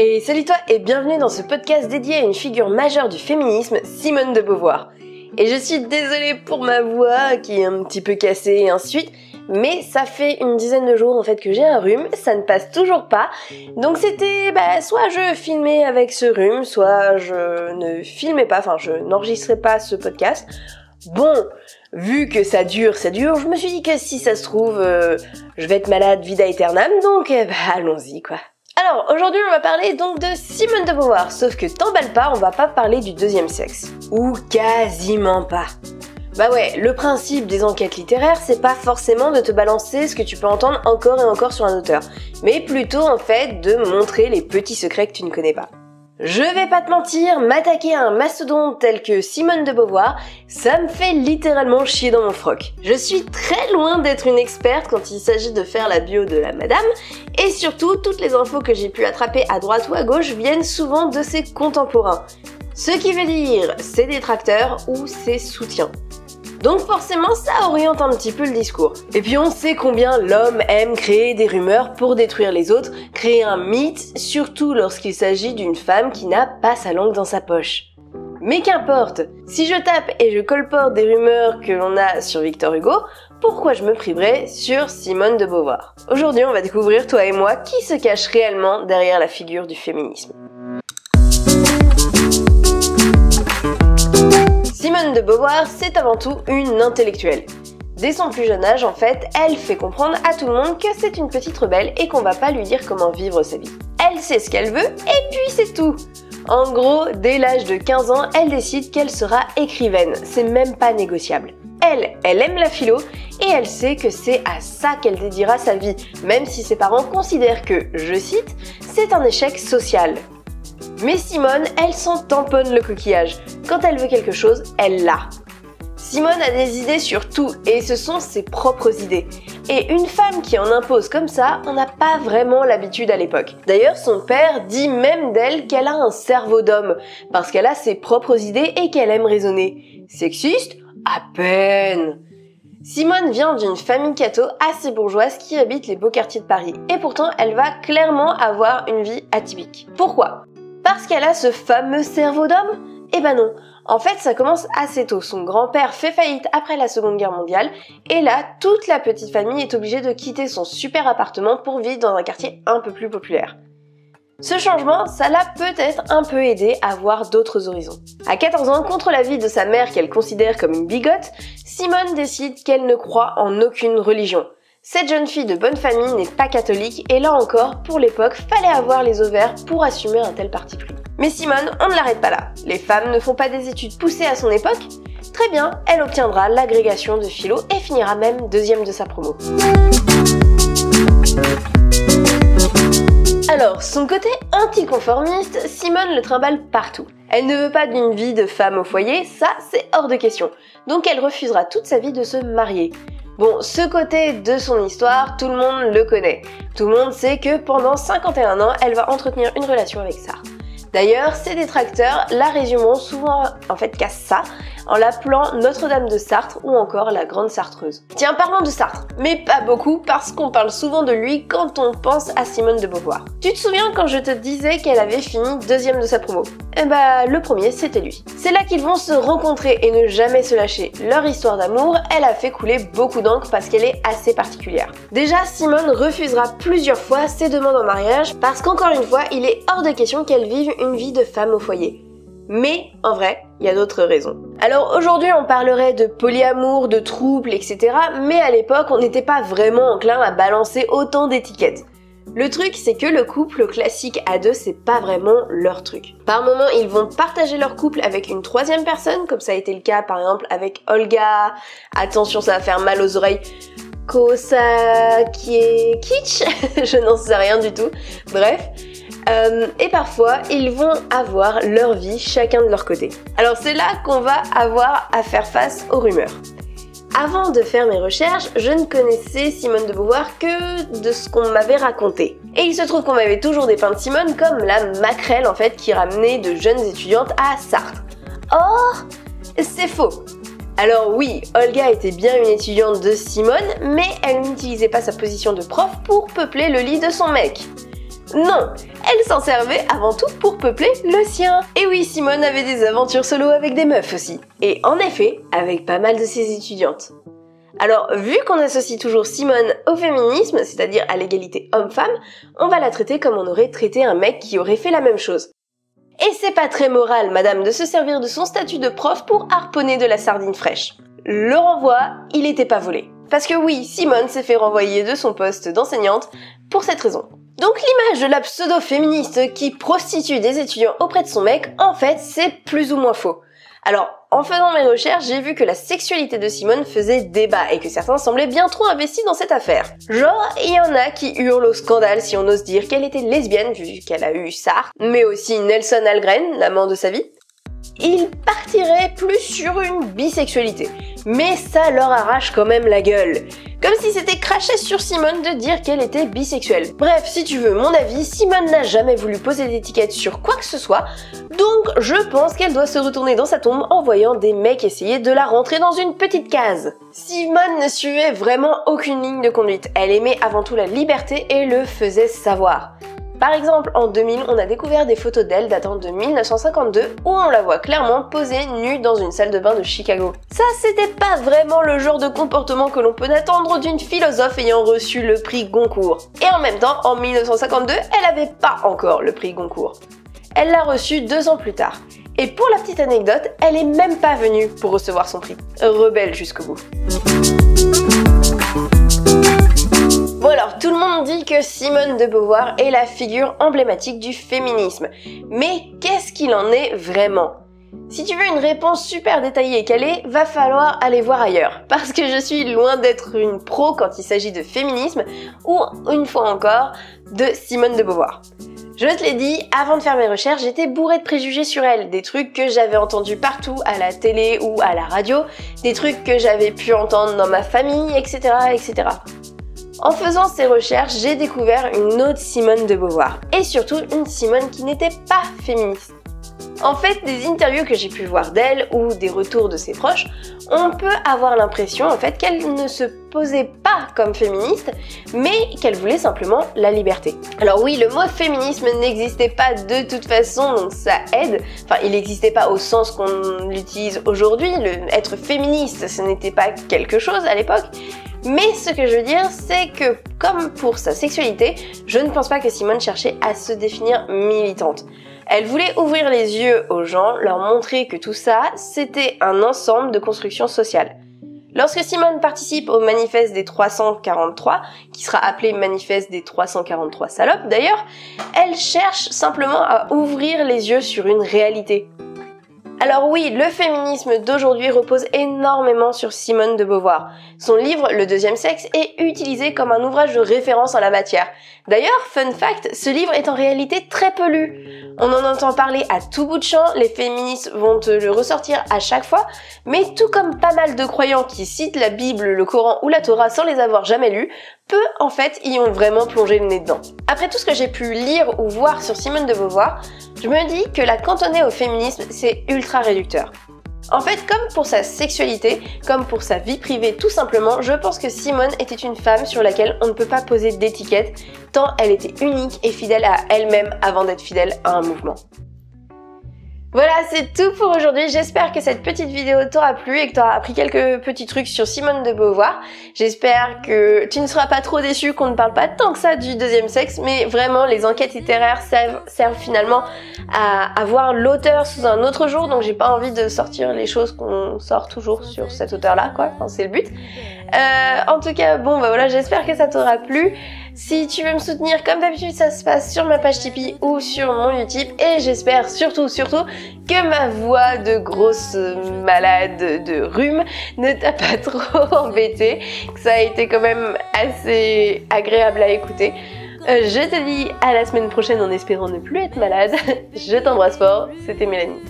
Et salut toi et bienvenue dans ce podcast dédié à une figure majeure du féminisme, Simone de Beauvoir. Et je suis désolée pour ma voix qui est un petit peu cassée et mais ça fait une dizaine de jours en fait que j'ai un rhume, ça ne passe toujours pas. Donc c'était bah, soit je filmais avec ce rhume, soit je ne filmais pas, enfin je n'enregistrais pas ce podcast. Bon, vu que ça dure, ça dure, je me suis dit que si ça se trouve, euh, je vais être malade vida aeternam, donc bah, allons-y quoi. Alors, aujourd'hui, on va parler donc de Simone de Beauvoir, sauf que t'emballe pas, on va pas parler du deuxième sexe. Ou quasiment pas. Bah ouais, le principe des enquêtes littéraires, c'est pas forcément de te balancer ce que tu peux entendre encore et encore sur un auteur, mais plutôt en fait de montrer les petits secrets que tu ne connais pas. Je vais pas te mentir, m'attaquer à un mastodonte tel que Simone de Beauvoir, ça me fait littéralement chier dans mon froc. Je suis très loin d'être une experte quand il s'agit de faire la bio de la madame, et surtout, toutes les infos que j'ai pu attraper à droite ou à gauche viennent souvent de ses contemporains. Ce qui veut dire ses détracteurs ou ses soutiens. Donc forcément, ça oriente un petit peu le discours. Et puis on sait combien l'homme aime créer des rumeurs pour détruire les autres, créer un mythe, surtout lorsqu'il s'agit d'une femme qui n'a pas sa langue dans sa poche. Mais qu'importe, si je tape et je colporte des rumeurs que l'on a sur Victor Hugo, pourquoi je me priverais sur Simone de Beauvoir? Aujourd'hui, on va découvrir, toi et moi, qui se cache réellement derrière la figure du féminisme. Simone de Beauvoir, c'est avant tout une intellectuelle. Dès son plus jeune âge, en fait, elle fait comprendre à tout le monde que c'est une petite rebelle et qu'on va pas lui dire comment vivre sa vie. Elle sait ce qu'elle veut et puis c'est tout. En gros, dès l'âge de 15 ans, elle décide qu'elle sera écrivaine. C'est même pas négociable. Elle, elle aime la philo et elle sait que c'est à ça qu'elle dédiera sa vie, même si ses parents considèrent que, je cite, c'est un échec social. Mais Simone, elle s'en tamponne le coquillage. Quand elle veut quelque chose, elle l'a. Simone a des idées sur tout et ce sont ses propres idées. Et une femme qui en impose comme ça, on n'a pas vraiment l'habitude à l'époque. D'ailleurs, son père dit même d'elle qu'elle a un cerveau d'homme, parce qu'elle a ses propres idées et qu'elle aime raisonner. Sexiste? À peine Simone vient d'une famille catho assez bourgeoise qui habite les beaux quartiers de Paris. Et pourtant, elle va clairement avoir une vie atypique. Pourquoi? Parce qu'elle a ce fameux cerveau d'homme? Eh ben non. En fait, ça commence assez tôt. Son grand-père fait faillite après la Seconde Guerre mondiale, et là, toute la petite famille est obligée de quitter son super appartement pour vivre dans un quartier un peu plus populaire. Ce changement, ça l'a peut-être un peu aidé à voir d'autres horizons. À 14 ans, contre l'avis de sa mère qu'elle considère comme une bigote, Simone décide qu'elle ne croit en aucune religion. Cette jeune fille de bonne famille n'est pas catholique et là encore, pour l'époque, fallait avoir les ovaires pour assumer un tel parti pris. Mais Simone, on ne l'arrête pas là. Les femmes ne font pas des études poussées à son époque Très bien, elle obtiendra l'agrégation de philo et finira même deuxième de sa promo. Alors, son côté anticonformiste, Simone le trimballe partout. Elle ne veut pas d'une vie de femme au foyer, ça c'est hors de question. Donc elle refusera toute sa vie de se marier. Bon, ce côté de son histoire, tout le monde le connaît. Tout le monde sait que pendant 51 ans, elle va entretenir une relation avec Sartre. D'ailleurs, ses détracteurs la résumeront souvent en fait qu'à ça, en l'appelant Notre-Dame de Sartre ou encore la Grande Sartreuse. Tiens, parlons de Sartre, mais pas beaucoup parce qu'on parle souvent de lui quand on pense à Simone de Beauvoir. Tu te souviens quand je te disais qu'elle avait fini deuxième de sa promo? Eh bah, le premier, c'était lui. C'est là qu'ils vont se rencontrer et ne jamais se lâcher. Leur histoire d'amour, elle a fait couler beaucoup d'encre parce qu'elle est assez particulière. Déjà, Simone refusera plusieurs fois ses demandes en mariage parce qu'encore une fois, il est hors de question qu'elle vive une vie de femme au foyer. Mais en vrai, il y a d'autres raisons. Alors aujourd'hui, on parlerait de polyamour, de trouble, etc. Mais à l'époque, on n'était pas vraiment enclin à balancer autant d'étiquettes. Le truc, c'est que le couple classique à deux, c'est pas vraiment leur truc. Par moment, ils vont partager leur couple avec une troisième personne, comme ça a été le cas par exemple avec Olga. Attention, ça va faire mal aux oreilles. Kosa qui est kitsch, je n'en sais rien du tout. Bref, euh, et parfois, ils vont avoir leur vie chacun de leur côté. Alors c'est là qu'on va avoir à faire face aux rumeurs. Avant de faire mes recherches, je ne connaissais Simone de Beauvoir que de ce qu'on m'avait raconté. Et il se trouve qu'on m'avait toujours dépeint Simone comme la maquerelle en fait qui ramenait de jeunes étudiantes à Sartre. Or, c'est faux. Alors oui, Olga était bien une étudiante de Simone, mais elle n'utilisait pas sa position de prof pour peupler le lit de son mec. Non, elle s'en servait avant tout pour peupler le sien. Et oui, Simone avait des aventures solo avec des meufs aussi. Et en effet, avec pas mal de ses étudiantes. Alors, vu qu'on associe toujours Simone au féminisme, c'est-à-dire à, l'égalité homme-femme, on va la traiter comme on aurait traité un mec qui aurait fait la même chose. Et c'est pas très moral, madame, de se servir de son statut de prof pour harponner de la sardine fraîche. Le renvoi, il était pas volé. Parce que oui, Simone s'est fait renvoyer de son poste d'enseignante pour cette raison. Donc l'image de la pseudo-féministe qui prostitue des étudiants auprès de son mec, en fait, c'est plus ou moins faux. Alors, en faisant mes recherches, j'ai vu que la sexualité de Simone faisait débat et que certains semblaient bien trop investis dans cette affaire. Genre, il y en a qui hurlent au scandale si on ose dire qu'elle était lesbienne vu qu'elle a eu Sartre, mais aussi Nelson Algren, l'amant de sa vie, ils partiraient plus sur une bisexualité. Mais ça leur arrache quand même la gueule. Comme si c'était craché sur Simone de dire qu'elle était bisexuelle. Bref, si tu veux mon avis, Simone n'a jamais voulu poser d'étiquette sur quoi que ce soit, donc je pense qu'elle doit se retourner dans sa tombe en voyant des mecs essayer de la rentrer dans une petite case. Simone ne suivait vraiment aucune ligne de conduite. Elle aimait avant tout la liberté et le faisait savoir. Par exemple, en 2000, on a découvert des photos d'elle datant de 1952 où on la voit clairement posée nue dans une salle de bain de Chicago. Ça, c'était pas vraiment le genre de comportement que l'on peut attendre d'une philosophe ayant reçu le prix Goncourt. Et en même temps, en 1952, elle avait pas encore le prix Goncourt. Elle l'a reçu deux ans plus tard. Et pour la petite anecdote, elle est même pas venue pour recevoir son prix. Rebelle jusqu'au bout. Que Simone de Beauvoir est la figure emblématique du féminisme. Mais qu'est-ce qu'il en est vraiment? Si tu veux une réponse super détaillée et calée, va falloir aller voir ailleurs. Parce que je suis loin d'être une pro quand il s'agit de féminisme ou, une fois encore, de Simone de Beauvoir. Je te l'ai dit, avant de faire mes recherches, j'étais bourrée de préjugés sur elle, des trucs que j'avais entendus partout, à la télé ou à la radio, des trucs que j'avais pu entendre dans ma famille, etc., etc. En faisant ces recherches, j'ai découvert une autre Simone de Beauvoir, et surtout une Simone qui n'était pas féministe. En fait, des interviews que j'ai pu voir d'elle ou des retours de ses proches, on peut avoir l'impression en fait qu'elle ne se posait pas comme féministe, mais qu'elle voulait simplement la liberté. Alors oui, le mot féminisme n'existait pas de toute façon, donc ça aide. Enfin, il n'existait pas au sens qu'on l'utilise aujourd'hui. être féministe, ce n'était pas quelque chose à l'époque. Mais ce que je veux dire, c'est que comme pour sa sexualité, je ne pense pas que Simone cherchait à se définir militante. Elle voulait ouvrir les yeux aux gens, leur montrer que tout ça, c'était un ensemble de constructions sociales. Lorsque Simone participe au manifeste des 343, qui sera appelé manifeste des 343 salopes d'ailleurs, elle cherche simplement à ouvrir les yeux sur une réalité. Alors oui, le féminisme d'aujourd'hui repose énormément sur Simone de Beauvoir. Son livre Le deuxième sexe est utilisé comme un ouvrage de référence en la matière. D'ailleurs, fun fact, ce livre est en réalité très peu lu. On en entend parler à tout bout de champ, les féministes vont le ressortir à chaque fois, mais tout comme pas mal de croyants qui citent la Bible, le Coran ou la Torah sans les avoir jamais lus, peu en fait y ont vraiment plongé le nez dedans. Après tout ce que j'ai pu lire ou voir sur Simone de Beauvoir, je me dis que la cantonner au féminisme, c'est ultra réducteur. En fait, comme pour sa sexualité, comme pour sa vie privée tout simplement, je pense que Simone était une femme sur laquelle on ne peut pas poser d'étiquette, tant elle était unique et fidèle à elle-même avant d'être fidèle à un mouvement. Voilà, c'est tout pour aujourd'hui. J'espère que cette petite vidéo t'aura plu et que t'auras appris quelques petits trucs sur Simone de Beauvoir. J'espère que tu ne seras pas trop déçu qu'on ne parle pas tant que ça du deuxième sexe, mais vraiment les enquêtes littéraires servent, finalement à, avoir l'auteur sous un autre jour, donc j'ai pas envie de sortir les choses qu'on sort toujours sur cet auteur-là, quoi. Enfin, c'est le but. Euh, en tout cas, bon, bah voilà, j'espère que ça t'aura plu. Si tu veux me soutenir, comme d'habitude, ça se passe sur ma page Tipeee ou sur mon YouTube. Et j'espère surtout, surtout, que ma voix de grosse malade de rhume ne t'a pas trop embêté. Que ça a été quand même assez agréable à écouter. Euh, je te dis à la semaine prochaine en espérant ne plus être malade. je t'embrasse fort, c'était Mélanie.